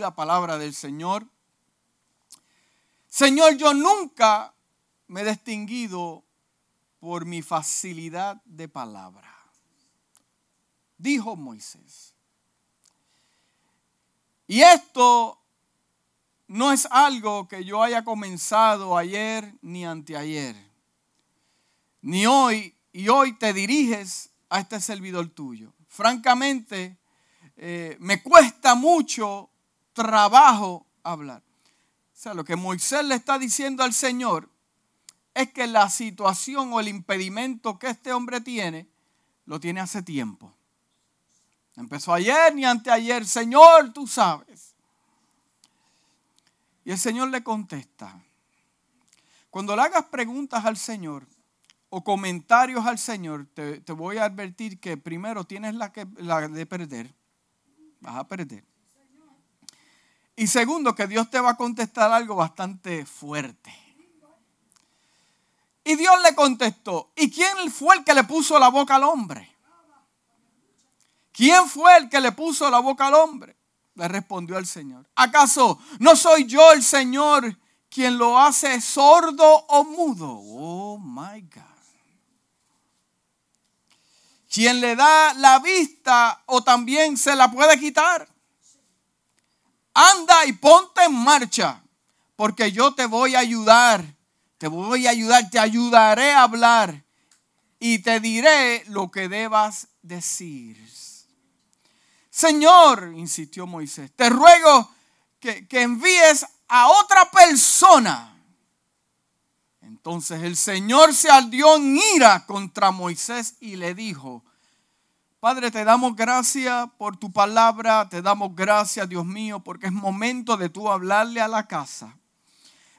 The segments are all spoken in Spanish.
la palabra del Señor. Señor, yo nunca me he distinguido por mi facilidad de palabra. Dijo Moisés. Y esto no es algo que yo haya comenzado ayer ni anteayer, ni hoy, y hoy te diriges a este servidor tuyo. Francamente, eh, me cuesta mucho trabajo hablar. O sea, lo que Moisés le está diciendo al Señor es que la situación o el impedimento que este hombre tiene, lo tiene hace tiempo. Empezó ayer ni anteayer, Señor, tú sabes. Y el Señor le contesta. Cuando le hagas preguntas al Señor o comentarios al Señor, te, voy a advertir que primero tienes la, que, la de perder. Vas a perder. Y segundo, que Dios te va a contestar algo bastante fuerte. Y Dios le contestó, ¿y quién fue el que le puso la boca al hombre? ¿Quién fue el que le puso la boca al hombre? Le respondió el Señor. ¿Acaso no soy yo el Señor quien lo hace sordo o mudo? Oh, my God. Quien le da la vista o también se la puede quitar anda y ponte en marcha, porque yo te voy a ayudar, te voy a ayudar, te ayudaré a hablar y te diré lo que debas decir. Señor, insistió Moisés, te ruego que, que envíes a otra persona. Entonces el Señor se ardió en ira contra Moisés y le dijo, Padre, te damos gracias por tu palabra, te damos gracias, Dios mío, porque es momento de tú hablarle a la casa.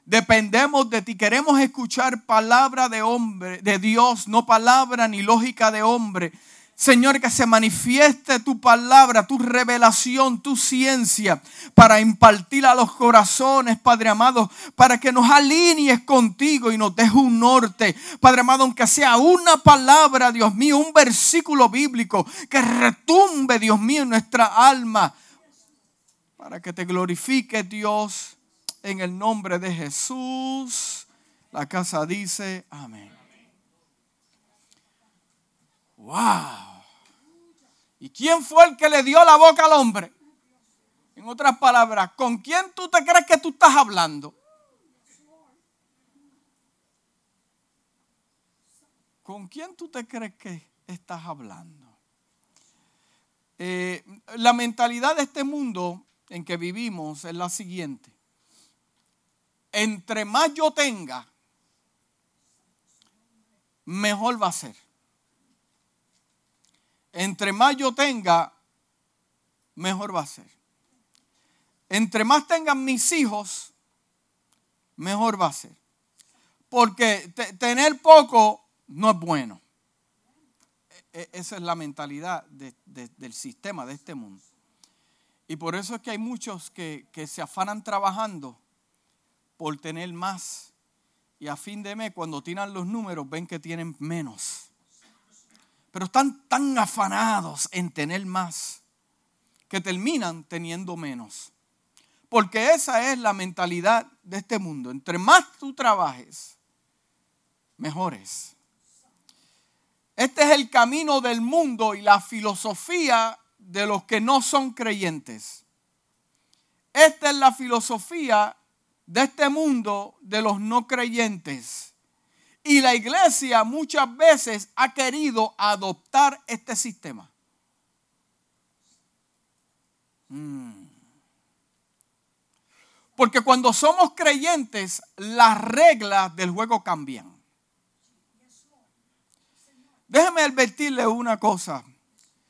Dependemos de ti, queremos escuchar palabra de hombre, de Dios, no palabra ni lógica de hombre. Señor, que se manifieste tu palabra, tu revelación, tu ciencia, para impartir a los corazones, Padre amado, para que nos alinees contigo y nos deje un norte. Padre amado, aunque sea una palabra, Dios mío, un versículo bíblico que retumbe, Dios mío, en nuestra alma, para que te glorifique, Dios, en el nombre de Jesús. La casa dice, amén. Wow. ¿Y quién fue el que le dio la boca al hombre? En otras palabras, ¿con quién tú te crees que tú estás hablando? ¿Con quién tú te crees que estás hablando? Eh, la mentalidad de este mundo en que vivimos es la siguiente. Entre más yo tenga, mejor va a ser entre más yo tenga, mejor va a ser. Entre más tengan mis hijos, mejor va a ser. Porque tener poco no es bueno. E, e, esa es la mentalidad del sistema de este mundo. Y por eso es que hay muchos que, que se afanan trabajando por tener más. Y a fin de mes, cuando tiran los números, ven que tienen menos pero están tan afanados en tener más que terminan teniendo menos. Porque esa es la mentalidad de este mundo. Entre más tú trabajes, mejores. Este es el camino del mundo y la filosofía de los que no son creyentes. Esta es la filosofía de este mundo de los no creyentes. Y la iglesia muchas veces ha querido adoptar este sistema. Mm. Porque cuando somos creyentes, las reglas del juego cambian. Déjeme advertirle una cosa.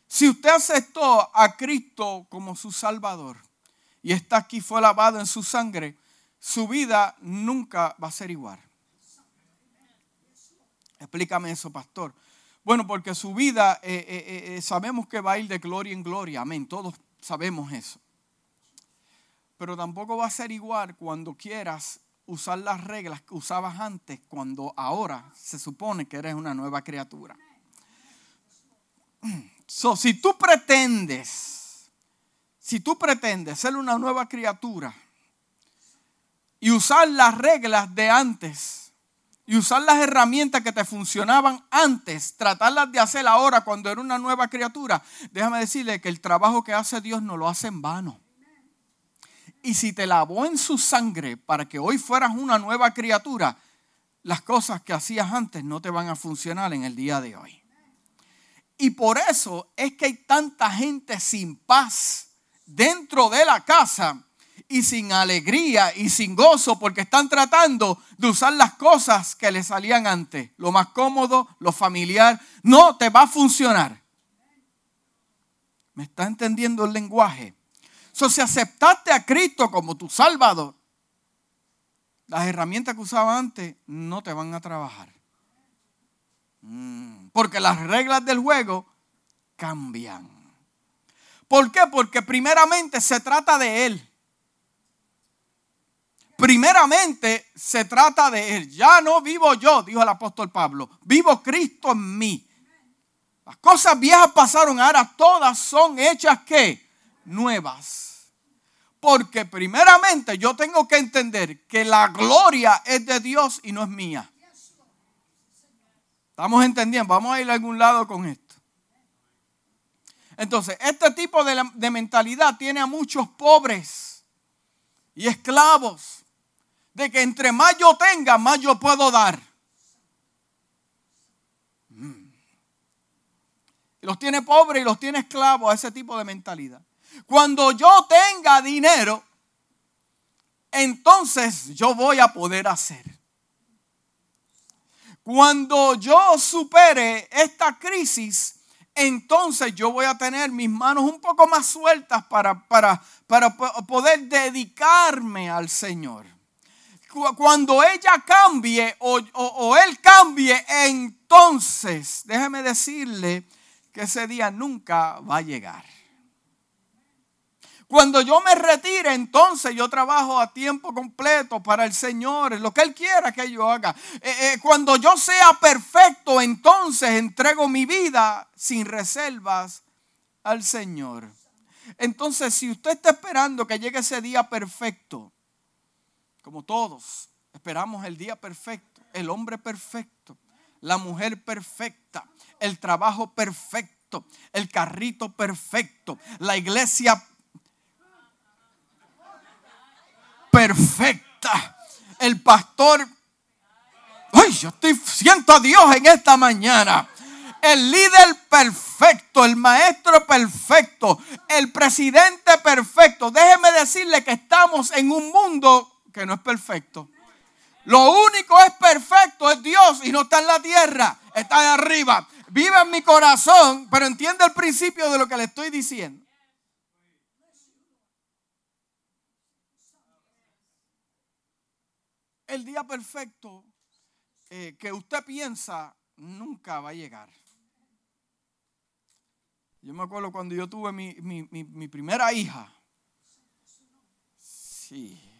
Si usted aceptó a Cristo como su Salvador y está aquí, fue lavado en su sangre, su vida nunca va a ser igual. Explícame eso, pastor. Bueno, porque su vida eh, eh, eh, sabemos que va a ir de gloria en gloria, amén, todos sabemos eso. Pero tampoco va a ser igual cuando quieras usar las reglas que usabas antes, cuando ahora se supone que eres una nueva criatura. So, si tú pretendes si tú pretendes ser una nueva criatura y usar las reglas de antes y usar las herramientas que te funcionaban antes, tratarlas de hacer ahora cuando era una nueva criatura, déjame decirle que el trabajo que hace Dios no lo hace en vano. Y si te lavó en su sangre para que hoy fueras una nueva criatura, las cosas que hacías antes no te van a funcionar en el día de hoy. Y por eso es que hay tanta gente sin paz dentro de la casa y sin alegría y sin gozo porque están tratando de usar las cosas que les salían antes. Lo más cómodo, lo familiar, no te va a funcionar. ¿Me está entendiendo el lenguaje? So, si aceptaste a Cristo como tu Salvador, las herramientas que usaba antes no te van a trabajar. Mm, porque las reglas del juego cambian. ¿Por qué? Porque primeramente se trata de Él. Primeramente se trata de Él. Ya no vivo yo, dijo el apóstol Pablo. Vivo Cristo en mí. Las cosas viejas pasaron, ahora todas son hechas que nuevas. Porque primeramente yo tengo que entender que la gloria es de Dios y no es mía. ¿Estamos entendiendo? Vamos a ir a algún lado con esto. Entonces, este tipo de, de mentalidad tiene a muchos pobres y esclavos. De que entre más yo tenga, más yo puedo dar. Mm. Los tiene pobres y los tiene esclavos a ese tipo de mentalidad. Cuando yo tenga dinero, entonces yo voy a poder hacer. Cuando yo supere esta crisis, entonces yo voy a tener mis manos un poco más sueltas para, para, para poder dedicarme al Señor. Cuando ella cambie o, él cambie, entonces déjeme decirle que ese día nunca va a llegar. Cuando yo me retire, entonces yo trabajo a tiempo completo para el Señor, lo que Él quiera que yo haga. Eh, eh, cuando yo sea perfecto, entonces entrego mi vida sin reservas al Señor. Entonces, si usted está esperando que llegue ese día perfecto, como todos, esperamos el día perfecto, el hombre perfecto, la mujer perfecta, el trabajo perfecto, el carrito perfecto, la iglesia perfecta. El pastor, ay, yo estoy, siento a Dios en esta mañana. El líder perfecto, el maestro perfecto, el presidente perfecto. Déjeme decirle que estamos en un mundo que no es perfecto. Lo único es perfecto es Dios y no está en la tierra, está arriba. Vive en mi corazón, pero entiende el principio de lo que le estoy diciendo. el día perfecto eh, que usted piensa nunca va a llegar. Yo me acuerdo cuando yo tuve mi, primera hija. Sí.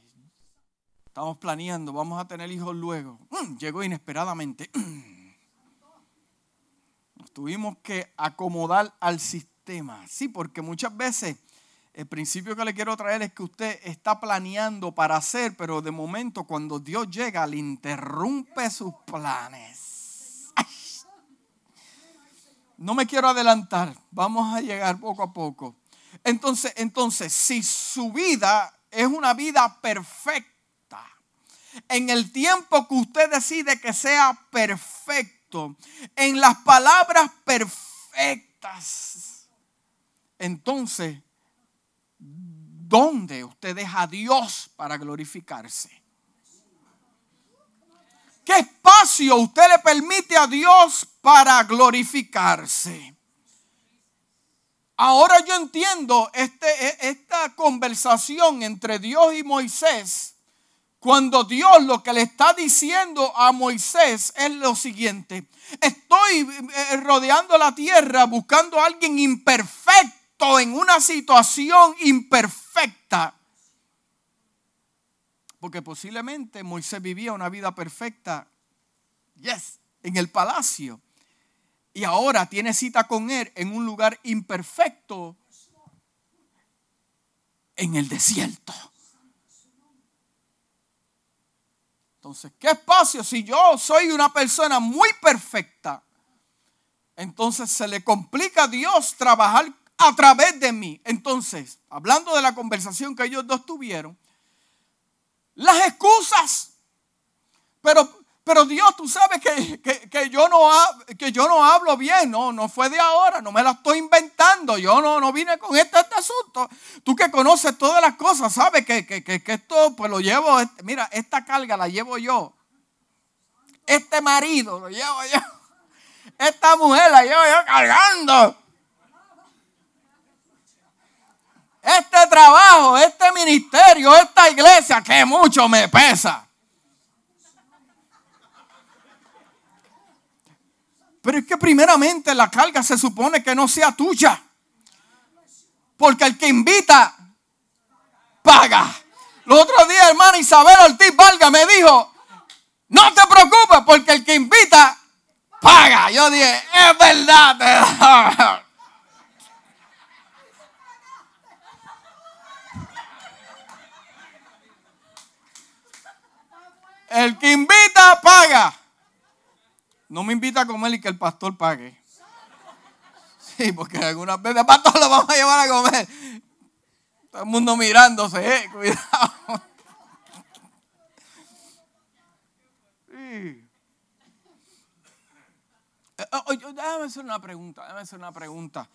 Estamos planeando, vamos a tener hijos luego. Mm, llegó inesperadamente. Nos tuvimos que acomodar al sistema. Sí, porque muchas veces el principio que le quiero traer es que usted está planeando para hacer, pero de momento cuando Dios llega le interrumpe sus planes. No me quiero adelantar, vamos a llegar poco a poco. Entonces, entonces, si su vida es una vida perfecta, en el tiempo que usted decide que sea perfecto, en las palabras perfectas, entonces ¿Dónde usted deja a Dios para glorificarse? ¿Qué espacio usted le permite a Dios para glorificarse? Ahora yo entiendo este, e, esta conversación entre Dios y Moisés. Cuando Dios lo que le está diciendo a Moisés es lo siguiente. Estoy eh, rodeando la tierra buscando a alguien imperfecto en una situación imperfecta. Porque posiblemente Moisés vivía una vida perfecta, yes, en el palacio. Y ahora tiene cita con él en un lugar imperfecto. en el desierto. Entonces, ¿qué espacio? Si yo soy una persona muy perfecta, entonces se le complica a Dios trabajar a través de mí. Entonces, hablando de la conversación que ellos dos tuvieron, las excusas. Pero pero Dios, tú sabes que, yo no, que yo no hablo bien, no, no fue de ahora, no me la estoy inventando, yo no, no vine con este, este asunto. Tú que conoces todas las cosas, sabes que, que, esto pues lo llevo, mira, esta carga la llevo yo. Este marido lo llevo yo. Esta mujer la llevo yo cargando. Este trabajo, este ministerio, esta iglesia que mucho me pesa. Pero es que primeramente la carga se supone que no sea tuya. Porque el que invita, paga. Los otros días, hermana Isabel Ortiz Valga me dijo, no te preocupes porque el que invita, paga. Yo dije, es verdad. El que invita, paga. No me invita a comer y que el pastor pague. Sí, porque algunas veces, pastor, lo vamos a llevar a comer. Todo el mundo mirándose, eh, cuidado. Sí. Eh, oh, déjame hacer una pregunta, déjame hacer una pregunta.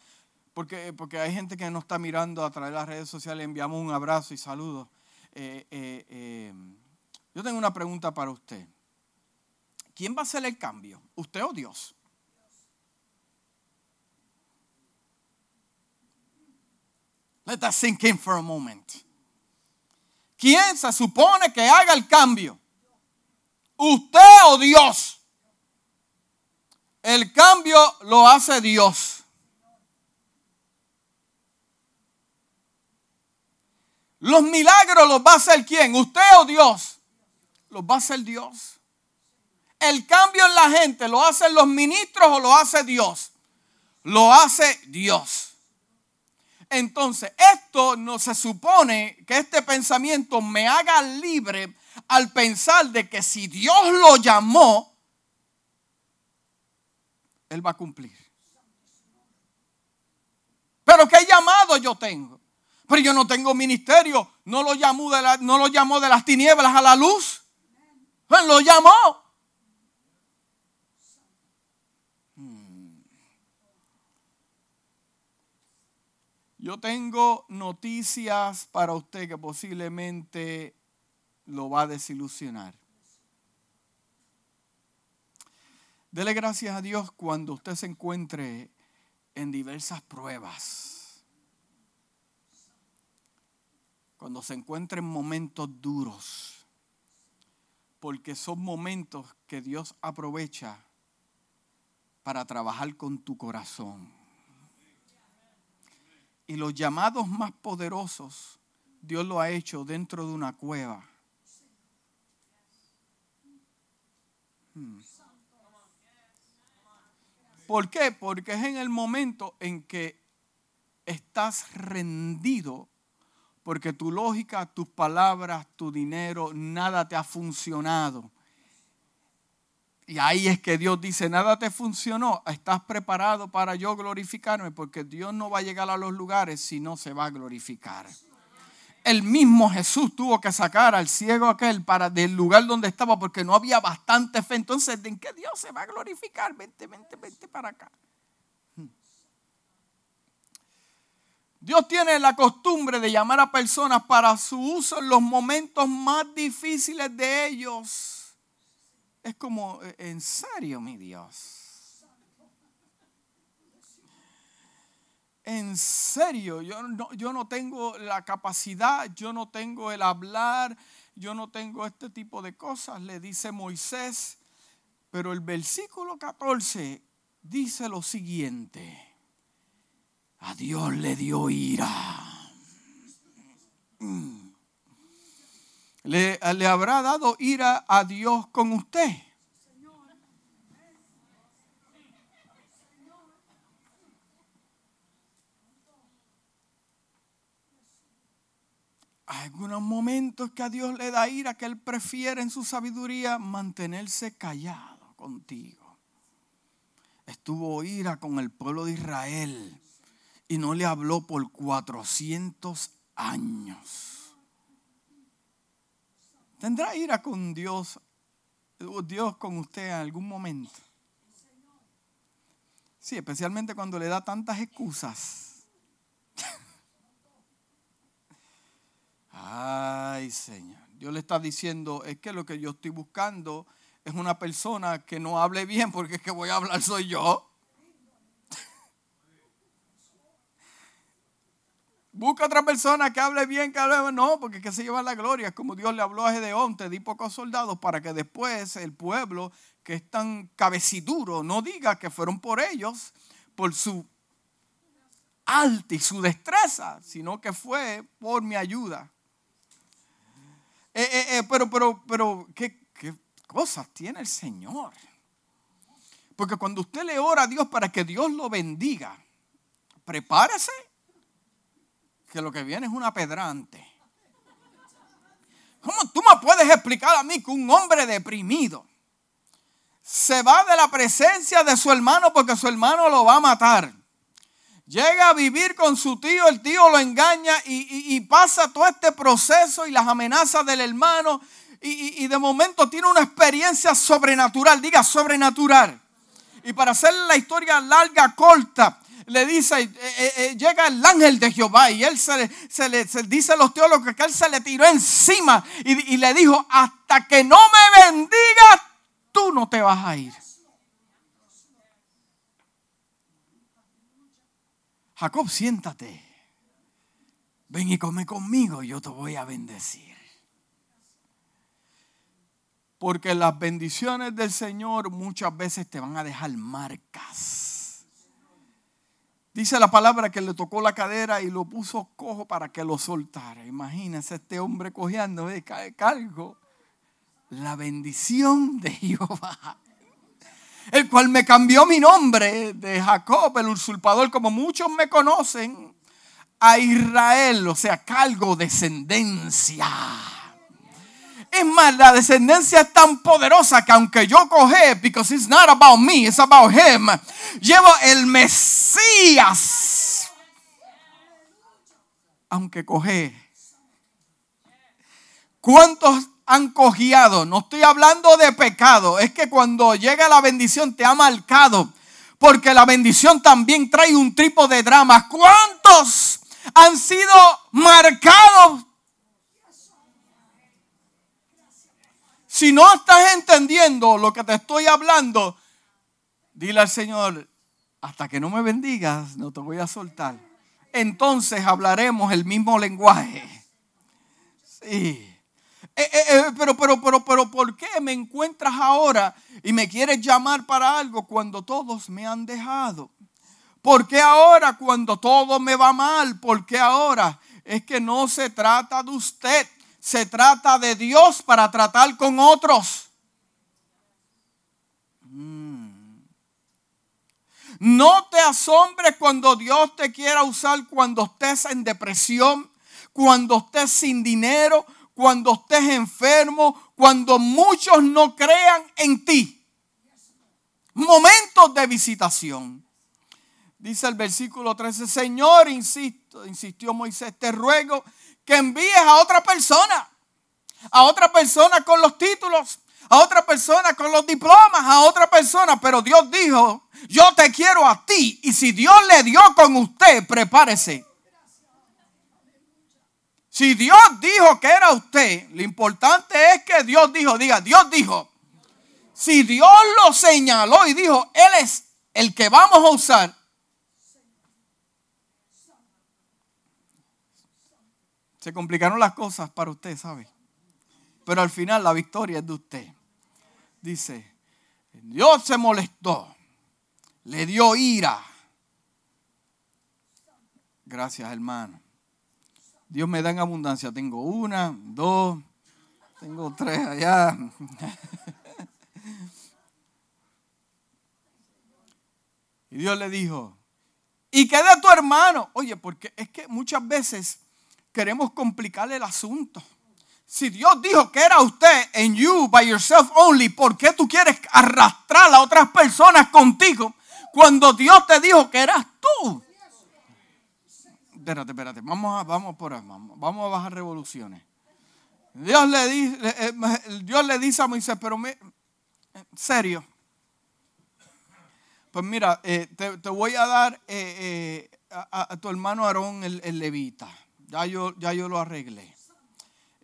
Porque, porque hay gente que no está mirando a través de las redes sociales. Enviamos un abrazo y saludos. Eh, yo tengo una pregunta para usted. ¿Quién va a hacer el cambio? ¿Usted o Dios? Let that sink in for a moment. ¿Quién se supone que haga el cambio? ¿Usted o Dios? El cambio lo hace Dios. Los milagros los va a hacer quién? ¿Usted o Dios? Los va a hacer Dios el cambio en la gente lo hacen los ministros o lo hace Dios? Lo hace Dios. Entonces, esto no se supone que este pensamiento me haga libre al pensar de que si Dios lo llamó, Él va a cumplir. Pero ¿qué llamado yo tengo? Pero yo no tengo ministerio. No lo llamó de, las tinieblas a la luz. Lo llamó. Yo tengo noticias para usted que posiblemente lo va a desilusionar. Dele gracias a Dios cuando usted se encuentre en diversas pruebas. Cuando se encuentre en momentos duros. Porque son momentos que Dios aprovecha para trabajar con tu corazón. Y los llamados más poderosos, Dios lo ha hecho dentro de una cueva. Hmm. ¿Por qué? Porque es en el momento en que estás rendido, porque tu lógica, tus palabras, tu dinero, nada te ha funcionado. Y ahí es que Dios dice, nada te funcionó, estás preparado para yo glorificarme, porque Dios no va a llegar a los lugares si no se va a glorificar. El mismo Jesús tuvo que sacar al ciego aquel para del lugar donde estaba porque no había bastante fe. Entonces, ¿en qué Dios se va a glorificar? Vente, vente, vente para acá. Dios tiene la costumbre de llamar a personas para su uso en los momentos más difíciles de ellos es como, eh, en serio, mi Dios. En serio, yo no, yo no tengo la capacidad, yo no tengo el hablar, yo no tengo este tipo de cosas, le dice Moisés. Pero el versículo 14 dice lo siguiente. A Dios le dio ira. Mm le, habrá dado ira a Dios con usted. algunos momentos que a Dios le da ira, que Él prefiere en su sabiduría mantenerse callado contigo. Estuvo ira con el pueblo de Israel y no le habló por 400 años. ¿Tendrá ira con Dios, Dios con usted en algún momento? Sí, especialmente cuando le da tantas excusas. Ay, Señor. Dios le está diciendo, es que lo que yo estoy buscando es una persona que no hable bien, porque es que voy a hablar soy yo. Busca otra persona que hable bien, que hable no, porque que se lleva la gloria. Como Dios le habló a Gedeón, te di pocos soldados para que después el pueblo que es tan cabeciduro no diga que fueron por ellos, por su alta y su destreza, sino que fue por mi ayuda. Eh, eh, eh, pero, pero, pero, ¿qué, ¿qué cosas tiene el Señor? Porque cuando usted le ora a Dios para que Dios lo bendiga, prepárese que lo que viene es una pedrante. ¿Cómo tú me puedes explicar a mí que un hombre deprimido se va de la presencia de su hermano porque su hermano lo va a matar? Llega a vivir con su tío, el tío lo engaña y, pasa todo este proceso y las amenazas del hermano y, de momento tiene una experiencia sobrenatural, diga sobrenatural. Y para hacer la historia larga, corta, le dice, eh, eh, eh, llega el ángel de Jehová y él se, le dice a los teólogos que él se le tiró encima y, y le dijo, hasta que no me bendigas, tú no te vas a ir. Jacob, siéntate. Ven y come conmigo, yo te voy a bendecir. Porque las bendiciones del Señor muchas veces te van a dejar marcas. Dice la palabra que le tocó la cadera y lo puso cojo para que lo soltara. Imagínense este hombre cojeando, de cargo la bendición de Jehová el cual me cambió mi nombre de Jacob, el usurpador, como muchos me conocen, a Israel, o sea, cargo descendencia. Es más, la descendencia es tan poderosa que aunque yo coge, because it's not about me, it's about him, llevo el Mesías. Aunque coge. ¿Cuántos han cogiado. No estoy hablando de pecado. Es que cuando llega la bendición te ha marcado. Porque la bendición también trae un tipo de drama. ¿Cuántos han sido marcados? Si no estás entendiendo lo que te estoy hablando, dile al Señor, hasta que no me bendigas, no te voy a soltar. Entonces hablaremos el mismo lenguaje. Sí. Eh, eh, eh, pero, pero, pero, pero, ¿por qué me encuentras ahora y me quieres llamar para algo cuando todos me han dejado? ¿Por qué ahora cuando todo me va mal? ¿Por qué ahora? Es que no se trata de usted, se trata de Dios para tratar con otros. Mm. No te asombres cuando Dios te quiera usar cuando estés en depresión, cuando estés sin dinero, cuando estés enfermo, cuando muchos no crean en ti. Momentos de visitación. Dice el versículo 13, Señor, insisto, insistió Moisés, te ruego que envíes a otra persona, a otra persona con los títulos, a otra persona con los diplomas, a otra persona, pero Dios dijo, yo te quiero a ti, y si Dios le dio con usted, prepárese si Dios dijo que era usted, lo importante es que Dios dijo, diga, Dios dijo. Si Dios lo señaló y dijo, Él es el que vamos a usar. Se complicaron las cosas para usted, ¿sabe? Pero al final la victoria es de usted. Dice, Dios se molestó, le dio ira. Gracias, hermano. Dios me da en abundancia. Tengo una, dos, tengo tres allá. Y Dios le dijo, ¿y qué de tu hermano? Oye, porque es que muchas veces queremos complicarle el asunto. Si Dios dijo que era usted en you by yourself only, ¿por qué tú quieres arrastrar a otras personas contigo cuando Dios te dijo que eras tú? Espérate, espérate, vamos a, vamos por vamos, vamos a bajar revoluciones. Dios le, dice, eh, Dios le dice a Moisés, pero me, en serio. Pues mira, eh, te, voy a dar eh, a, tu hermano Aarón el levita. Ya yo, ya yo lo arreglé.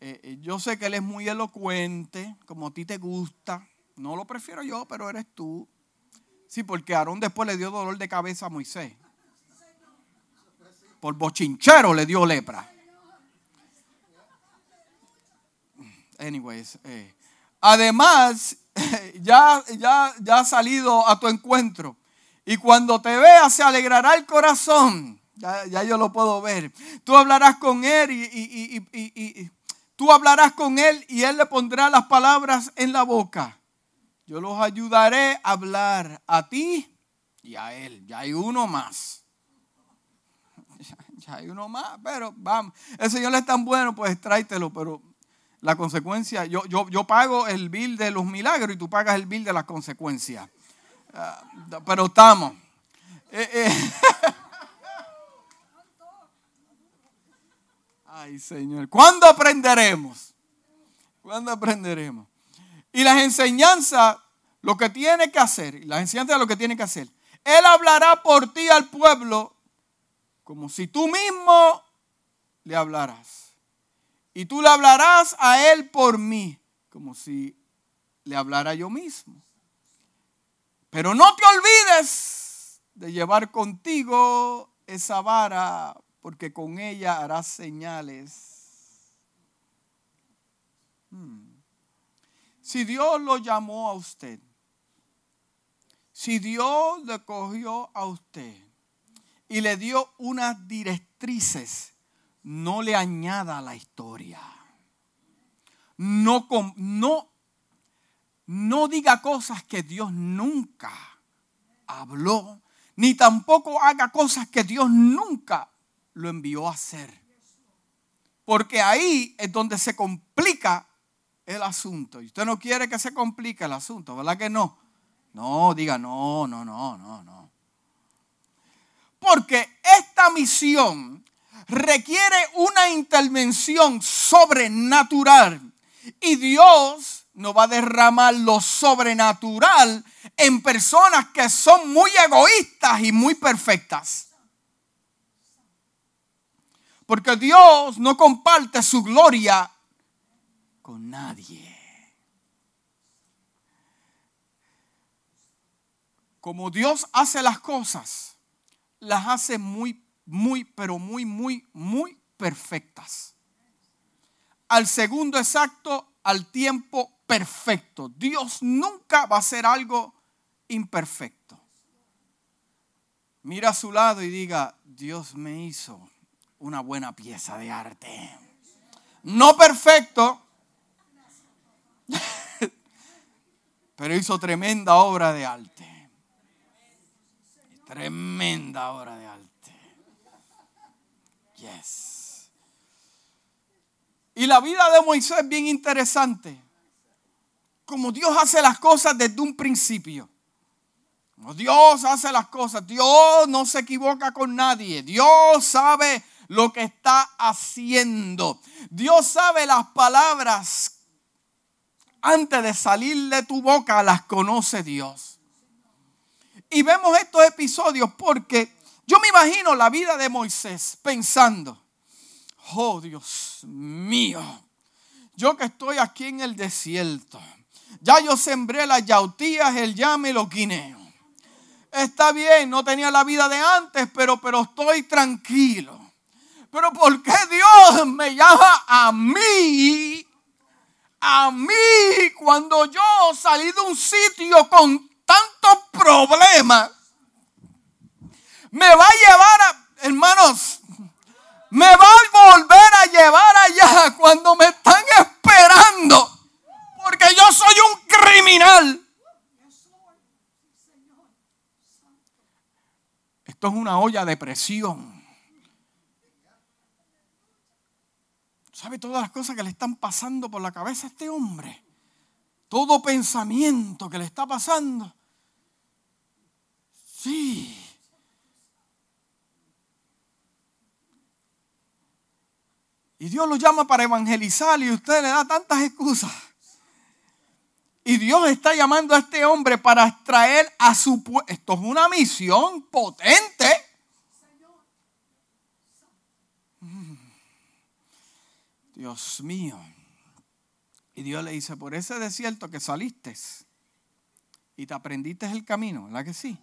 Eh, eh, yo sé que él es muy elocuente, como a ti te gusta. No lo prefiero yo, pero eres tú. Sí, porque Aarón después le dio dolor de cabeza a Moisés. Por bochinchero le dio lepra. Anyways, eh, además, ya, ya, ya ha salido a tu encuentro. Y cuando te vea, se alegrará el corazón. Ya, yo lo puedo ver. Tú hablarás con él y, tú hablarás con él y él le pondrá las palabras en la boca. Yo los ayudaré a hablar a ti y a él. Ya hay uno más. Ya, hay uno más, pero vamos. El Señor es tan bueno, pues tráetelo, pero la consecuencia, yo, yo, yo pago el bill de los milagros y tú pagas el bill de las consecuencias. Ah, pero estamos. Eh, eh. Ay, Señor. ¿Cuándo aprenderemos? ¿Cuándo aprenderemos? Y las enseñanzas, lo que tiene que hacer, las enseñanzas lo que tiene que hacer. Él hablará por ti al pueblo como si tú mismo le hablaras. Y tú le hablarás a él por mí, como si le hablara yo mismo. Pero no te olvides de llevar contigo esa vara porque con ella harás señales. Hmm. Si Dios lo llamó a usted, si Dios le cogió a usted y le dio unas directrices, no le añada a la historia. No, no, no diga cosas que Dios nunca habló, ni tampoco haga cosas que Dios nunca lo envió a hacer. Porque ahí es donde se complica el asunto. Y usted no quiere que se complique el asunto, ¿verdad que no? No, diga no, no, no, no, no. Porque esta misión requiere una intervención sobrenatural. Y Dios no va a derramar lo sobrenatural en personas que son muy egoístas y muy perfectas. Porque Dios no comparte su gloria con nadie. Como Dios hace las cosas, las hace muy, muy, pero muy, muy, muy perfectas. Al segundo exacto, al tiempo perfecto. Dios nunca va a hacer algo imperfecto. Mira a su lado y diga, Dios me hizo una buena pieza de arte. No perfecto, pero hizo tremenda obra de arte. Tremenda obra de arte. Yes. Y la vida de Moisés es bien interesante. Como Dios hace las cosas desde un principio. Dios hace las cosas. Dios no se equivoca con nadie. Dios sabe lo que está haciendo. Dios sabe las palabras antes de salir de tu boca, las conoce Dios. Y vemos estos episodios porque yo me imagino la vida de Moisés pensando, oh Dios mío, yo que estoy aquí en el desierto, ya yo sembré las yautías, el llame y los guineos. Está bien, no tenía la vida de antes, pero, pero estoy tranquilo. Pero ¿por qué Dios me llama a mí? A mí cuando yo salí de un sitio con tantos problemas. Me va a llevar a, hermanos, me va a volver a llevar allá cuando me están esperando. Porque yo soy un criminal. Esto es una olla de presión. ¿Sabe todas las cosas que le están pasando por la cabeza a este hombre? Todo pensamiento que le está pasando. Sí. Y Dios lo llama para evangelizar y usted le da tantas excusas. Y Dios está llamando a este hombre para extraer a su pueblo. Esto es una misión potente. Mm. Dios mío. Y Dios le dice, por ese desierto que saliste y te aprendiste el camino, ¿verdad que sí?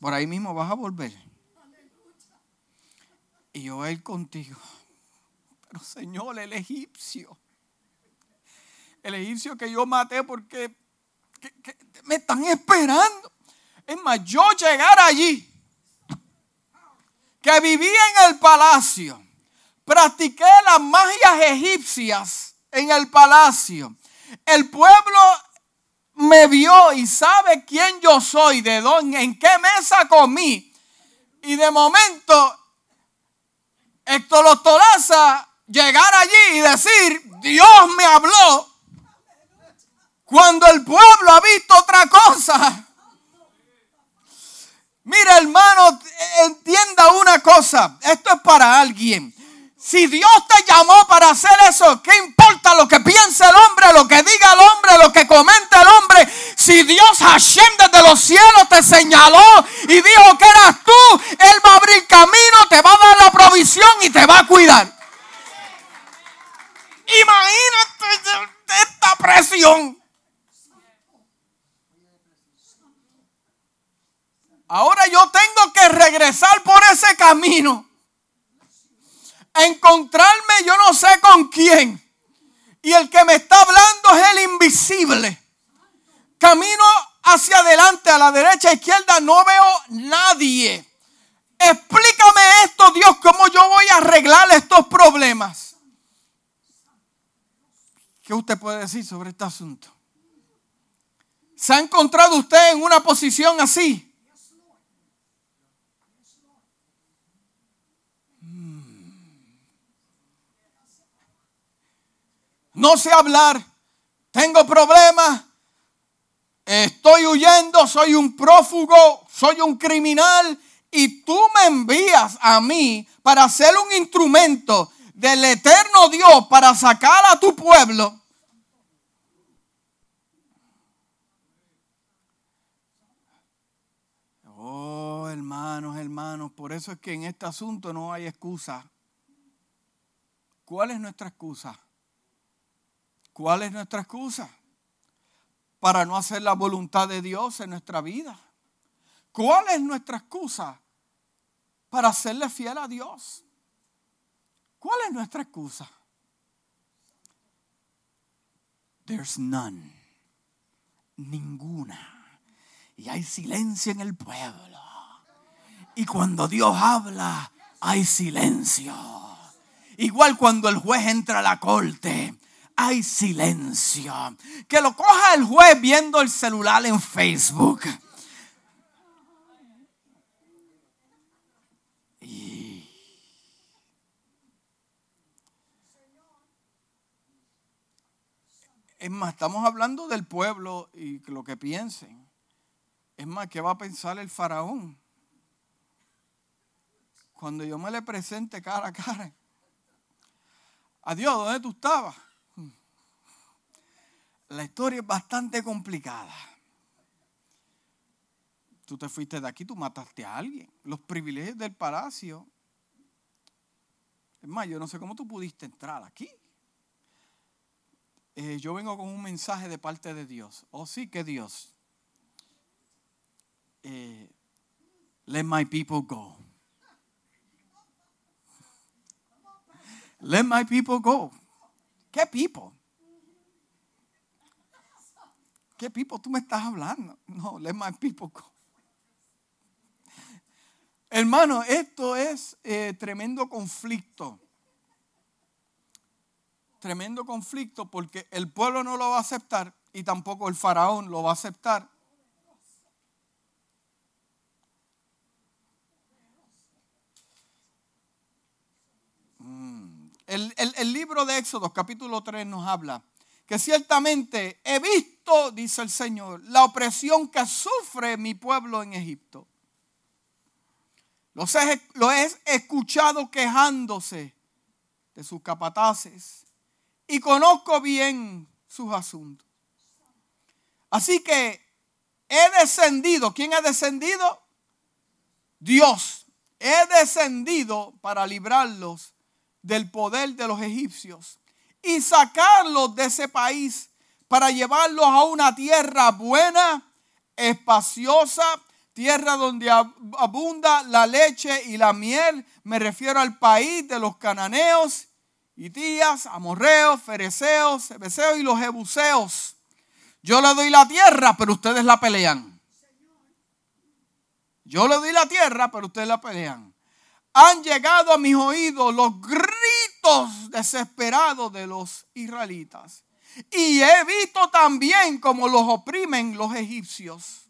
Por ahí mismo vas a volver. Y yo ir contigo. Pero Señor, el egipcio el egipcio que yo maté porque me están esperando. Es más, yo llegar allí, que vivía en el palacio, practiqué las magias egipcias en el palacio. El pueblo me vio y sabe quién yo soy, de dónde, en qué mesa comí. Y de momento, Héctor Ostolaza llegar allí y decir, Dios me habló cuando el pueblo ha visto otra cosa. Mira, hermano, entienda una cosa. Esto es para alguien. Si Dios te llamó para hacer eso, ¿qué importa lo que piense el hombre, lo que diga el hombre, lo que comente el hombre? Si Dios Hashem desde los cielos te señaló y dijo que eras tú, Él va a abrir camino, te va a dar la provisión y te va a cuidar. Imagínate esta presión. Ahora yo tengo que regresar por ese camino. Encontrarme yo no sé con quién. Y el que me está hablando es el invisible. Camino hacia adelante, a la derecha, a izquierda, no veo nadie. Explícame esto, Dios, cómo yo voy a arreglar estos problemas. ¿Qué usted puede decir sobre este asunto? ¿Se ha encontrado usted en una posición así? No sé hablar, tengo problemas, estoy huyendo, soy un prófugo, soy un criminal y tú me envías a mí para ser un instrumento del eterno Dios para sacar a tu pueblo. Oh, hermanos, hermanos, por eso es que en este asunto no hay excusa. ¿Cuál es nuestra excusa? ¿Cuál es nuestra excusa? Para no hacer la voluntad de Dios en nuestra vida. ¿Cuál es nuestra excusa para serle fiel a Dios? ¿Cuál es nuestra excusa? There's none. Ninguna. Y hay silencio en el pueblo. Y cuando Dios habla, hay silencio. Igual cuando el juez entra a la corte, hay silencio. Que lo coja el juez viendo el celular en Facebook. Es más, estamos hablando del pueblo y lo que piensen. Es más, ¿qué va a pensar el faraón? Cuando yo me le presente cara a cara. Adiós, ¿dónde tú estabas? La historia es bastante complicada. Tú te fuiste de aquí, tú mataste a alguien. Los privilegios del palacio. Es más, yo no sé cómo tú pudiste entrar aquí. Eh, yo vengo con un mensaje de parte de Dios. Oh, sí que Dios. Eh, let my people go. Let my people go. ¿Qué people? ¿Qué people tú me estás hablando? No, my people go. Hermano, esto es eh, tremendo conflicto. Tremendo conflicto porque el pueblo no lo va a aceptar y tampoco el faraón lo va a aceptar. Mm, El, el libro de Éxodo, capítulo 3, nos habla que ciertamente he visto, dice el Señor, la opresión que sufre mi pueblo en Egipto. Los he, lo he escuchado quejándose de sus capataces y conozco bien sus asuntos. Así que he descendido. ¿Quién ha descendido? Dios. He descendido para librarlos del poder de los egipcios y sacarlos de ese país para llevarlos a una tierra buena, espaciosa, tierra donde abunda la leche y la miel. Me refiero al país de los cananeos, hitías, amorreos, fereceos, sebeseos y los jebuseos. Yo le doy la tierra, pero ustedes la pelean. Yo le doy la tierra, pero ustedes la pelean. Han llegado a mis oídos los gritos desesperados de los israelitas. Y he visto también cómo los oprimen los egipcios.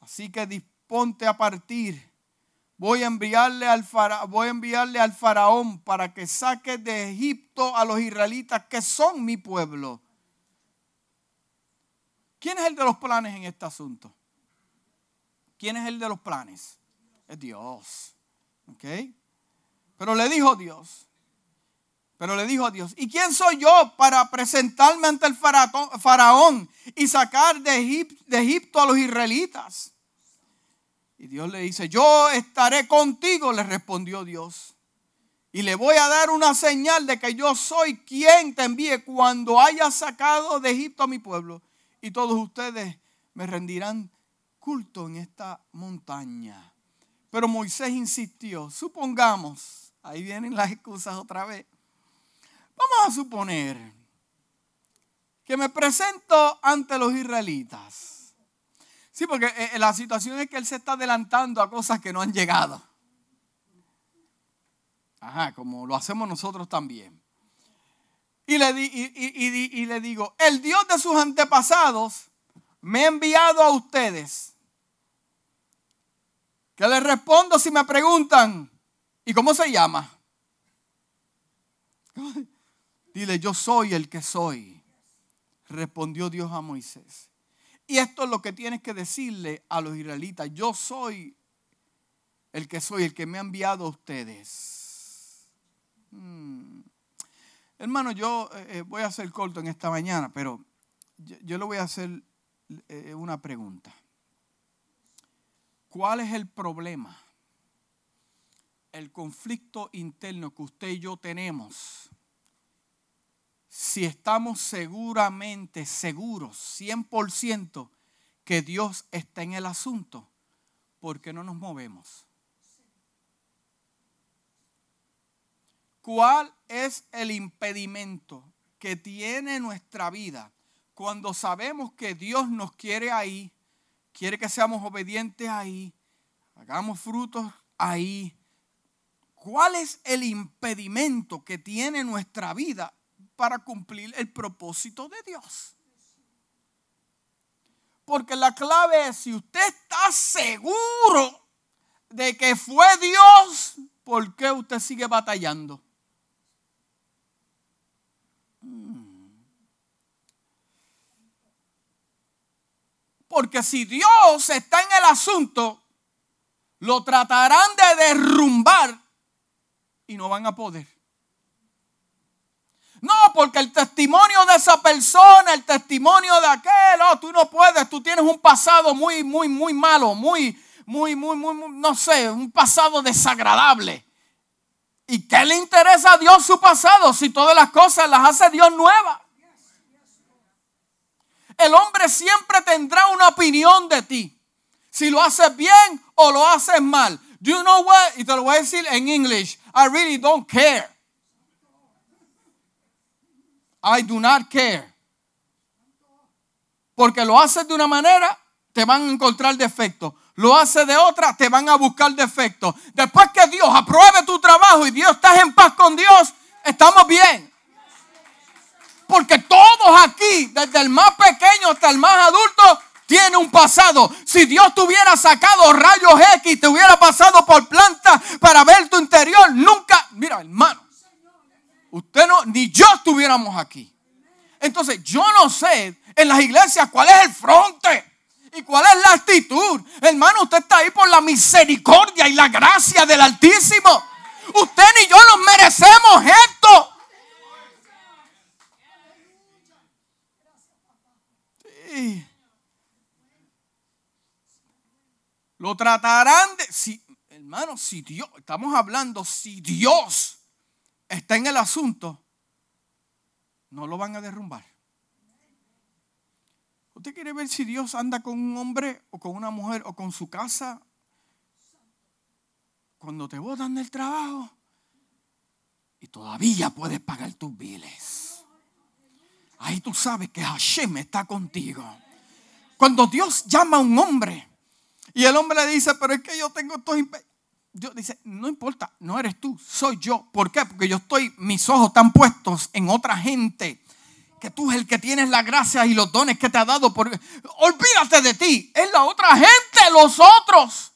Así que disponte a partir. Voy a enviarle al, voy a enviarle al faraón para que saque de Egipto a los israelitas que son mi pueblo. ¿Quién es el de los planes en este asunto? ¿Quién es el de los planes? Es Dios. ¿Ok? Pero le dijo Dios. Pero le dijo a Dios, ¿y quién soy yo para presentarme ante el faraón y sacar de Egipto a los israelitas? Y Dios le dice, yo estaré contigo, le respondió Dios. Y le voy a dar una señal de que yo soy quien te envíe cuando haya sacado de Egipto a mi pueblo. Y todos ustedes me rendirán culto en esta montaña. Pero Moisés insistió, supongamos, ahí vienen las excusas otra vez, vamos a suponer que me presento ante los israelitas. Sí, porque eh, la situación es que él se está adelantando a cosas que no han llegado. Ajá, como lo hacemos nosotros también. Y le, y le digo, el Dios de sus antepasados me ha enviado a ustedes ¿Qué les respondo si me preguntan? ¿Y cómo se llama? Dile, yo soy el que soy. Respondió Dios a Moisés. Y esto es lo que tienes que decirle a los israelitas. Yo soy el que soy, el que me ha enviado a ustedes. Hmm. Hermano, yo eh, eh, voy a hacer corto en esta mañana, pero yo, le voy a hacer eh, una pregunta. ¿Cuál es el problema? El conflicto interno que usted y yo tenemos. Si estamos seguramente seguros, 100%, que Dios está en el asunto, ¿por qué no nos movemos? ¿Cuál es el impedimento que tiene nuestra vida cuando sabemos que Dios nos quiere ahí, quiere que seamos obedientes ahí, hagamos frutos ahí. ¿Cuál es el impedimento que tiene nuestra vida para cumplir el propósito de Dios? Porque la clave es, si usted está seguro de que fue Dios, ¿por qué usted sigue batallando? Porque si Dios está en el asunto, lo tratarán de derrumbar y no van a poder. No, porque el testimonio de esa persona, el testimonio de aquel, oh, tú no puedes, tú tienes un pasado muy, muy, muy malo, muy, muy, muy, muy, muy no sé, un pasado desagradable. ¿Y qué le interesa a Dios su pasado si todas las cosas las hace Dios nuevas? El hombre siempre tendrá una opinión de ti. Si lo haces bien o lo haces mal. Do you know what? Y te lo voy a decir en English. I really don't care. I do not care. Porque lo haces de una manera, te van a encontrar defectos. Lo haces de otra, te van a buscar defectos. Después que Dios apruebe tu trabajo y Dios estás en paz con Dios, estamos bien. Porque todos aquí, desde el más pequeño hasta el más adulto, tiene un pasado. Si Dios te hubiera sacado rayos X, te hubiera pasado por planta para ver tu interior, nunca, mira hermano, usted no, ni yo estuviéramos aquí. Entonces yo no sé en las iglesias cuál es el fronte. ¿Y cuál es la actitud? Hermano, usted está ahí por la misericordia y la gracia del Altísimo. Usted ni yo nos merecemos esto. Sí. Lo tratarán de... Si, hermano, si Dios, estamos hablando, si Dios está en el asunto, no lo van a derrumbar. ¿Usted quiere ver si Dios anda con un hombre o con una mujer o con su casa? Cuando te botan del trabajo y todavía puedes pagar tus biles. Ahí tú sabes que Hashem está contigo. Cuando Dios llama a un hombre y el hombre le dice, pero es que yo tengo estos Dios dice, no importa, no eres tú, soy yo. ¿Por qué? Porque yo estoy, mis ojos están puestos en otra gente que tú es el que tienes la gracia y los dones que te ha dado. Por... Olvídate de ti, es la otra gente, los otros.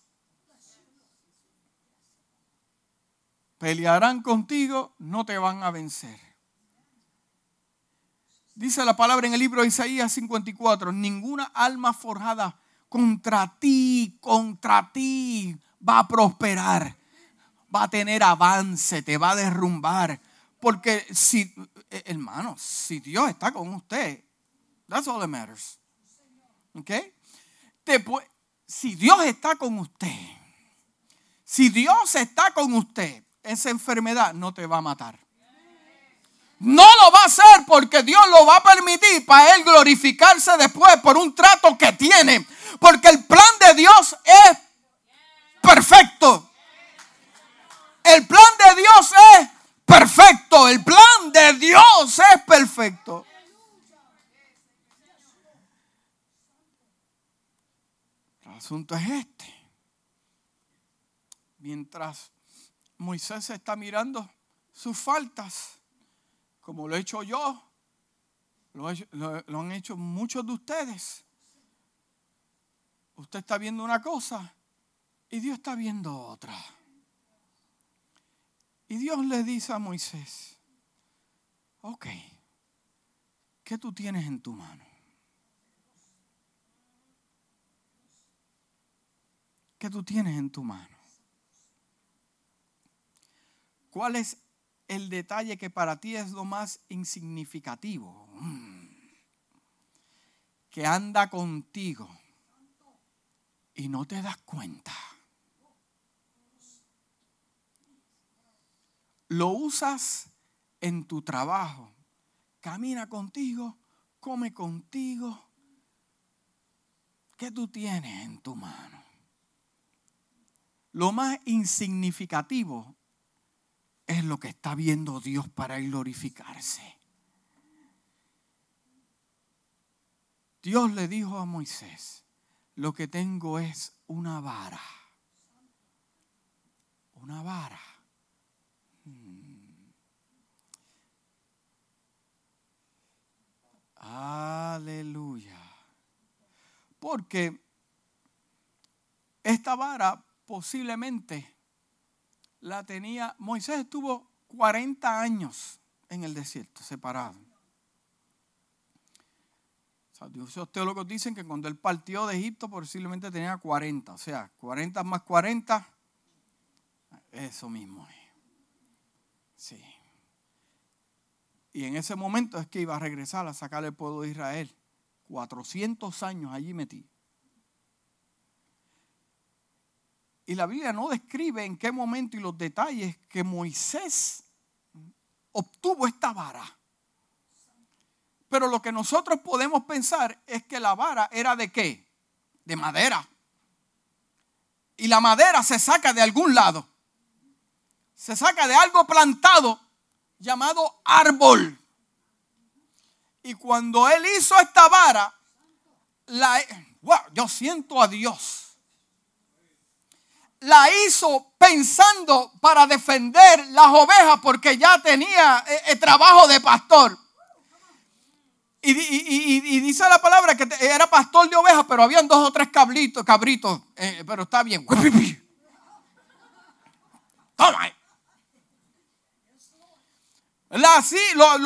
Pelearán contigo, no te van a vencer. Dice la palabra en el libro de Isaías 54, ninguna alma forjada contra ti, contra ti va a prosperar, va a tener avance, te va a derrumbar. Porque si, eh, hermano, si Dios está con usted, that's all that matters. ¿Ok? si Dios está con usted, si Dios está con usted, esa enfermedad no te va a matar. No lo va a hacer porque Dios lo va a permitir para Él glorificarse después por un trato que tiene. Porque el plan de Dios es perfecto. El plan de Dios es perfecto. El plan de Dios es perfecto. El asunto es este. Mientras Moisés está mirando sus faltas, como lo he hecho yo, lo, han hecho muchos de ustedes. Usted está viendo una cosa y Dios está viendo otra. Y Dios le dice a Moisés, ok, ¿qué tú tienes en tu mano? ¿Qué tú tienes en tu mano? ¿Cuál es el detalle que para ti es lo más insignificativo? Mm. Que anda contigo y no te das cuenta. lo usas en tu trabajo. Camina contigo, come contigo. ¿Qué tú tienes en tu mano? Lo más insignificativo es lo que está viendo Dios para glorificarse. Dios le dijo a Moisés, lo que tengo es una vara. Una vara. Aleluya. Porque esta vara posiblemente la tenía, Moisés estuvo 40 años en el desierto, separado. los teólogos dicen que cuando él partió de Egipto posiblemente tenía 40, o sea, 40 más 40, eso mismo. Sí. Y en ese momento es que iba a regresar a sacar el pueblo de Israel. 400 años allí metí. Y la Biblia no describe en qué momento y los detalles que Moisés obtuvo esta vara. Pero lo que nosotros podemos pensar es que la vara era de qué? De madera. Y la madera se saca de algún lado. Se saca de algo plantado llamado árbol. Y cuando él hizo esta vara, la, yo siento a Dios. La hizo pensando para defender las ovejas porque ya tenía el eh, eh, trabajo de pastor. Y, dice la palabra que era pastor de ovejas, pero habían dos o tres cabritos, cabritos, eh, pero está bien. Toma. Así lo,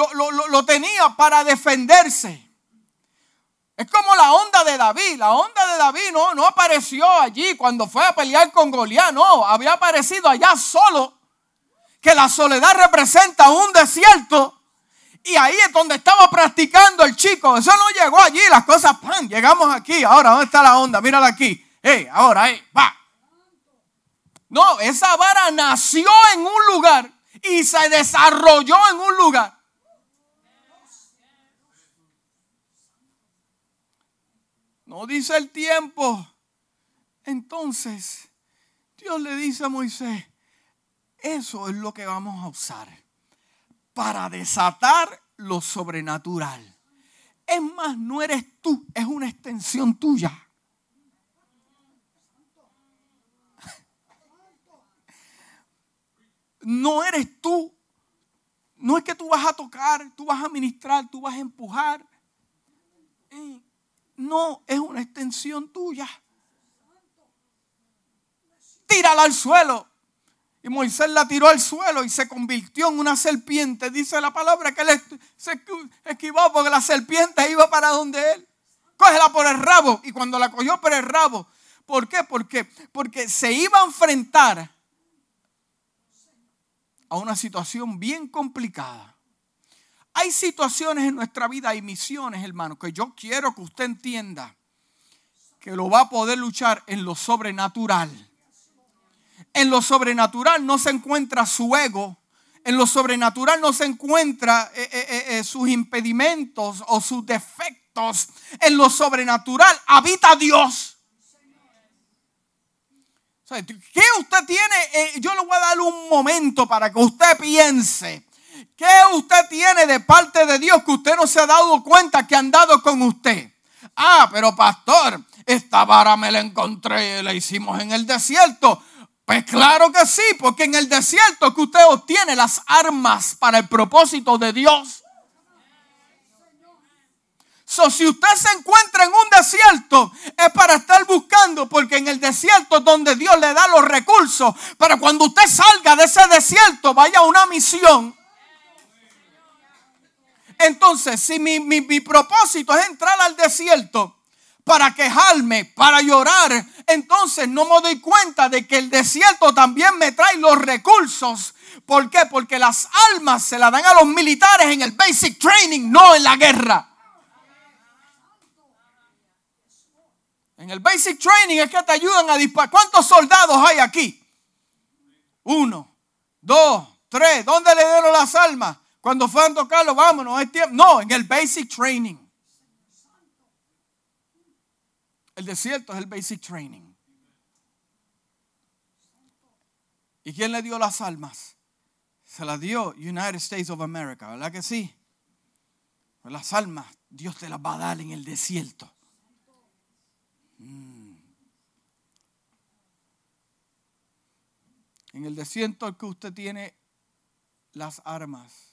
lo tenía para defenderse. Es como la onda de David. La onda de David no, no apareció allí cuando fue a pelear con Goliat. No, había aparecido allá solo. Que la soledad representa un desierto. Y ahí es donde estaba practicando el chico. Eso no llegó allí. Las cosas, pan, llegamos aquí. Ahora, ¿dónde está la onda? Mírala aquí. Eh, ahora, eh, va. No, esa vara nació en un lugar y se desarrolló en un lugar. No dice el tiempo. Entonces, Dios le dice a Moisés, eso es lo que vamos a usar para desatar lo sobrenatural. Es más, no eres tú, es una extensión tuya. No eres tú. No es que tú vas a tocar, tú vas a ministrar, tú vas a empujar. No, es una extensión tuya. Tírala al suelo. Y Moisés la tiró al suelo y se convirtió en una serpiente. Dice la palabra que él se esquivó porque la serpiente iba para donde él. Cógela por el rabo. Y cuando la cogió por el rabo, ¿por qué? Porque, porque se iba a enfrentar a una situación bien complicada. Hay situaciones en nuestra vida y misiones, hermano, que yo quiero que usted entienda que lo va a poder luchar en lo sobrenatural. En lo sobrenatural no se encuentra su ego, en lo sobrenatural no se encuentra eh, eh, eh, sus impedimentos o sus defectos. En lo sobrenatural habita Dios. ¿Qué usted tiene? yo le voy a dar un momento para que usted piense ¿Qué usted tiene de parte de Dios que usted no se ha dado cuenta que han dado con usted? Ah, pero pastor, esta vara me la encontré, la hicimos en el desierto. Pues claro que sí, porque en el desierto que usted obtiene las armas para el propósito de Dios. Si usted se encuentra en un desierto, es para estar buscando, porque en el desierto es donde Dios le da los recursos para cuando usted salga de ese desierto, vaya a una misión entonces, si mi, propósito es entrar al desierto para quejarme, para llorar, entonces no me doy cuenta de que el desierto también me trae los recursos. ¿Por qué? Porque las almas se las dan a los militares en el basic training, no en la guerra. En el basic training es que te ayudan a disparar. ¿Cuántos soldados hay aquí? Uno, dos, tres. ¿Dónde le dieron las almas? Cuando fue a tocarlo, vámonos, es tiempo. No, en el basic training. El desierto es el basic training. ¿Y quién le dio las almas? Se las dio United States of America, ¿verdad que sí? Las almas Dios te las va a dar en el desierto. Mm. En el desierto que usted tiene las armas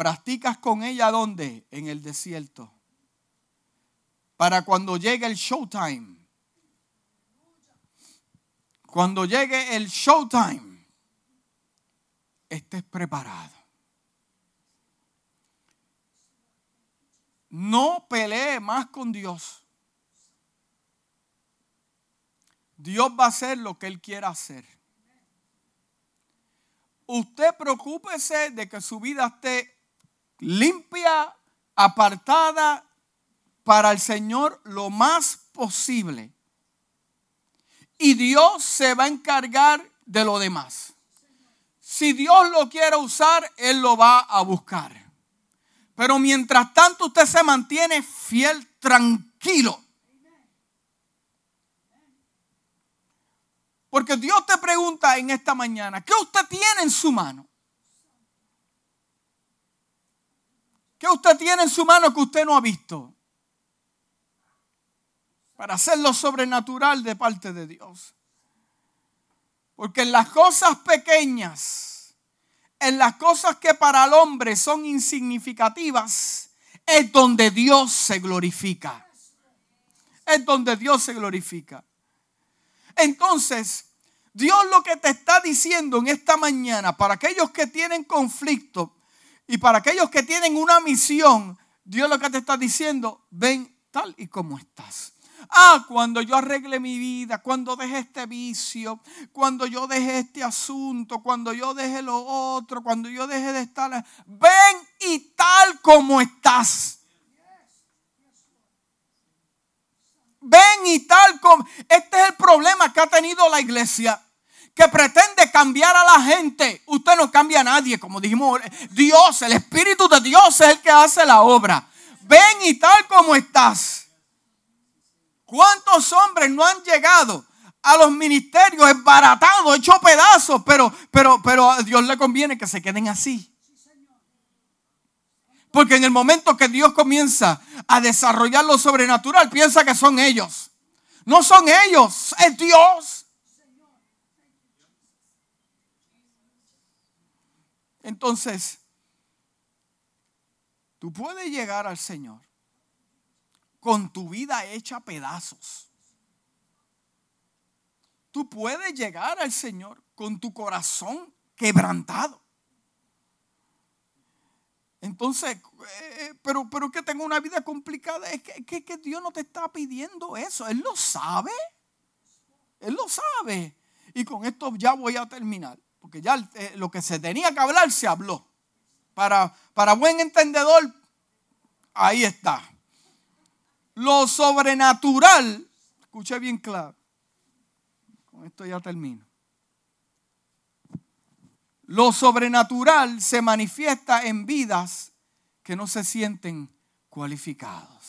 Practicas con ella dónde? En el desierto. Para cuando llegue el showtime. Cuando llegue el showtime, estés preparado. No pelee más con Dios. Dios va a hacer lo que Él quiera hacer. Usted preocúpese de que su vida esté limpia, apartada para el Señor lo más posible. Y Dios se va a encargar de lo demás. Si Dios lo quiere usar, Él lo va a buscar. Pero mientras tanto usted se mantiene fiel, tranquilo. Porque Dios te pregunta en esta mañana, ¿qué usted tiene en su mano? ¿Qué usted tiene en su mano que usted no ha visto? Para hacer lo sobrenatural de parte de Dios. Porque en las cosas pequeñas en las cosas que para el hombre son insignificativas, es donde Dios se glorifica. Es donde Dios se glorifica. Entonces, Dios lo que te está diciendo en esta mañana, para aquellos que tienen conflicto y para aquellos que tienen una misión, Dios lo que te está diciendo, ven tal y como estás. Ah, cuando yo arregle mi vida, cuando deje este vicio, cuando yo deje este asunto, cuando yo deje lo otro, cuando yo deje de estar... Ven y tal como estás. Ven y tal como... Este es el problema que ha tenido la iglesia. Que pretende cambiar a la gente. Usted no cambia a nadie, como dijimos. Dios, el Espíritu de Dios es el que hace la obra. Ven y tal como estás. ¿Cuántos hombres no han llegado a los ministerios esbaratados, hechos pedazos? Pero, pero, pero a Dios le conviene que se queden así. Porque en el momento que Dios comienza a desarrollar lo sobrenatural, piensa que son ellos. No son ellos, es Dios. Entonces, tú puedes llegar al Señor con tu vida hecha pedazos. Tú puedes llegar al Señor con tu corazón quebrantado. Entonces, eh, pero, pero que tengo una vida complicada, es que, que, Dios no te está pidiendo eso. Él lo sabe. Él lo sabe. Y con esto ya voy a terminar. Porque ya eh, lo que se tenía que hablar se habló. Para, para buen entendedor, ahí está. Lo sobrenatural, escuche bien claro, con esto ya termino. Lo sobrenatural se manifiesta en vidas que no se sienten cualificados.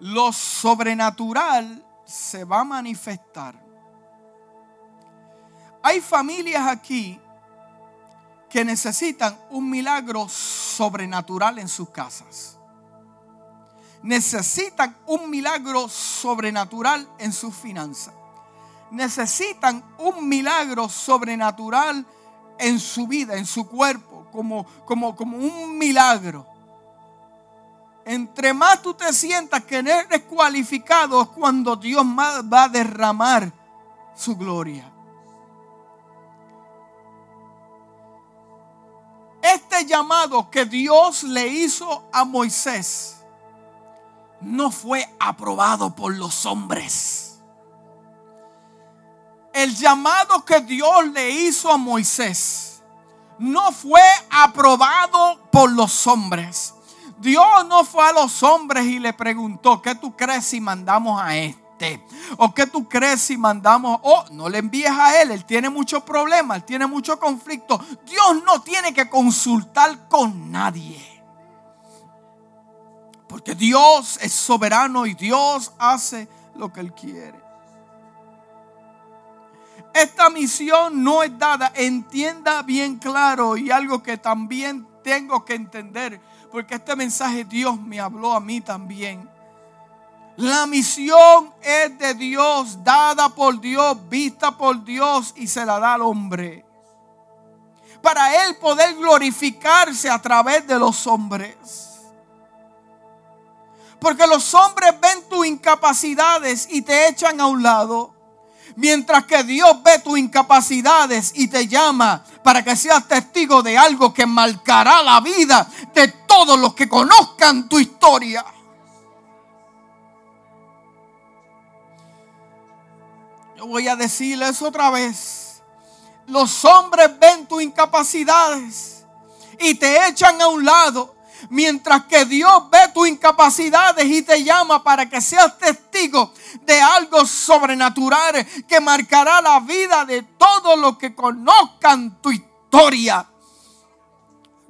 Lo sobrenatural se va a manifestar. Hay familias aquí que necesitan un milagro sobrenatural en sus casas. Necesitan un milagro sobrenatural en sus finanzas. Necesitan un milagro sobrenatural en su vida, en su cuerpo, como, como, como un milagro. Entre más tú te sientas que eres cualificado es cuando Dios va a derramar su gloria. Este llamado que Dios le hizo a Moisés no fue aprobado por los hombres. El llamado que Dios le hizo a Moisés no fue aprobado por los hombres. Dios no fue a los hombres y le preguntó, ¿qué tú crees si mandamos a este? ¿O qué tú crees si mandamos? Oh, no le envíes a él, él tiene muchos problemas, él tiene mucho conflicto. Dios no tiene que consultar con nadie. Porque Dios es soberano y Dios hace lo que él quiere. Esta misión no es dada, entienda bien claro y algo que también tengo que entender, porque este mensaje Dios me habló a mí también. La misión es de Dios, dada por Dios, vista por Dios y se la da al hombre. Para él poder glorificarse a través de los hombres. Porque los hombres ven tus incapacidades y te echan a un lado. Mientras que Dios ve tus incapacidades y te llama para que seas testigo de algo que marcará la vida de todos los que conozcan tu historia. Voy a decirles otra vez. Los hombres ven tus incapacidades y te echan a un lado. Mientras que Dios ve tus incapacidades y te llama para que seas testigo de algo sobrenatural que marcará la vida de todos los que conozcan tu historia.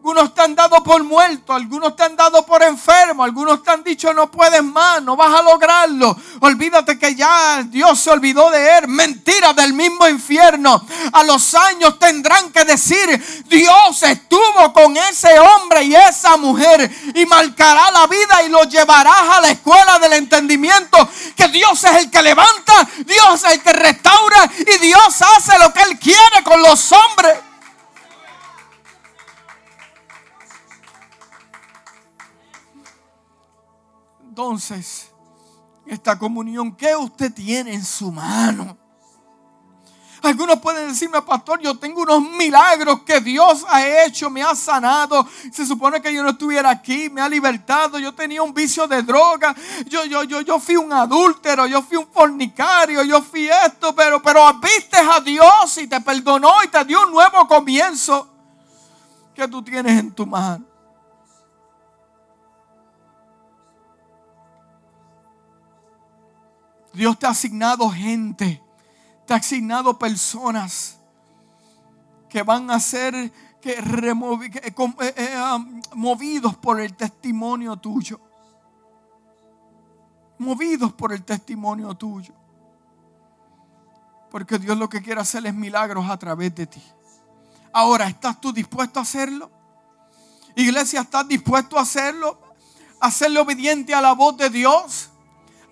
Algunos te han dado por muerto, algunos te han dado por enfermo, algunos te han dicho no puedes más, no vas a lograrlo. Olvídate que ya Dios se olvidó de él. Mentira del mismo infierno. A los años tendrán que decir, Dios estuvo con ese hombre y esa mujer y marcará la vida y lo llevarás a la escuela del entendimiento, que Dios es el que levanta, Dios es el que restaura y Dios hace lo que Él quiere con los hombres. Entonces, esta comunión, ¿qué usted tiene en su mano? Algunos pueden decirme, pastor, yo tengo unos milagros que Dios ha hecho, me ha sanado. Se supone que yo no estuviera aquí, me ha libertado. Yo tenía un vicio de droga. Yo, yo, yo, yo fui un adúltero, yo fui un fornicario, yo fui esto, pero, pero viste a Dios y te perdonó y te dio un nuevo comienzo que tú tienes en tu mano. Dios te ha asignado gente te ha asignado personas que van a ser que eh, eh, um, movidos por el testimonio tuyo. Movidos por el testimonio tuyo. Porque Dios lo que quiere hacer es milagros a través de ti. Ahora, ¿estás tú dispuesto a hacerlo? Iglesia, ¿estás dispuesto a hacerlo? ¿Hacerle obediente a la voz de Dios?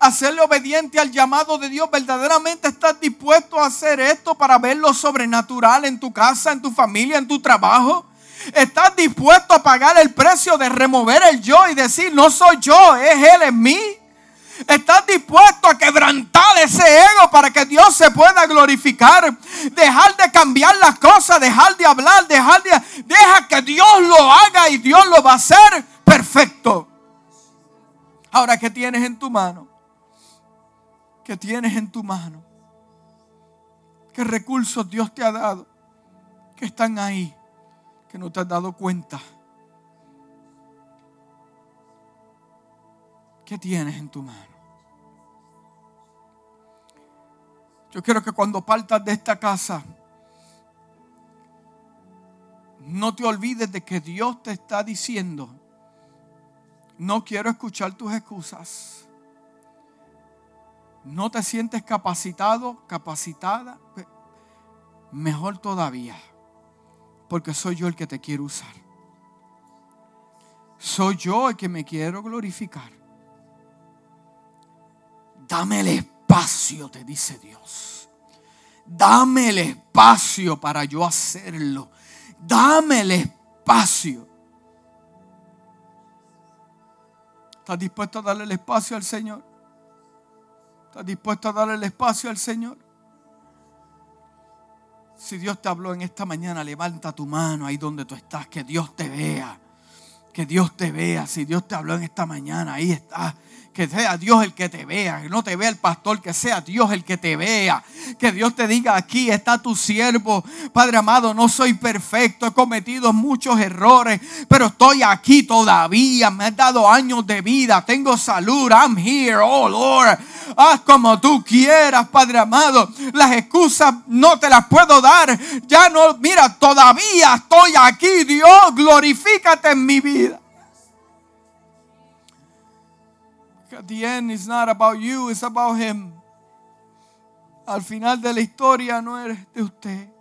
Hacerle obediente al llamado de Dios, verdaderamente estás dispuesto a hacer esto para ver lo sobrenatural en tu casa, en tu familia, en tu trabajo. ¿Estás dispuesto a pagar el precio de remover el yo y decir, no soy yo, es Él en mí? ¿Estás dispuesto a quebrantar ese ego para que Dios se pueda glorificar? Dejar de cambiar las cosas, dejar de hablar, dejar de... Deja que Dios lo haga y Dios lo va a hacer perfecto. Ahora, ¿qué tienes en tu mano? Que tienes en tu mano. ¿Qué recursos Dios te ha dado? Que están ahí, que no te has dado cuenta. ¿Qué tienes en tu mano? Yo quiero que cuando partas de esta casa, no te olvides de que Dios te está diciendo, no quiero escuchar tus excusas no te sientes capacitado, capacitada, mejor todavía, porque soy yo el que te quiero usar. Soy yo el que me quiero glorificar. Dame el espacio, te dice Dios. Dame el espacio para yo hacerlo. Dame el espacio. ¿Estás dispuesto a darle el espacio al Señor? ¿Estás dispuesto a darle el espacio al Señor? Si Dios te habló en esta mañana, levanta tu mano ahí donde tú estás, que Dios te vea. Que Dios te vea. Si Dios te habló en esta mañana, ahí estás que sea Dios el que te vea, que no te vea el pastor, que sea Dios el que te vea. Que Dios te diga, aquí está tu siervo. Padre amado, no soy perfecto, he cometido muchos errores, pero estoy aquí todavía. Me has dado años de vida, tengo salud, I'm here, oh Lord. Haz como tú quieras, Padre amado. Las excusas no te las puedo dar. Ya no, mira, todavía estoy aquí, Dios, glorifícate en mi vida. At the end it's not about you, it's about him. Al final de la historia no eres de usted.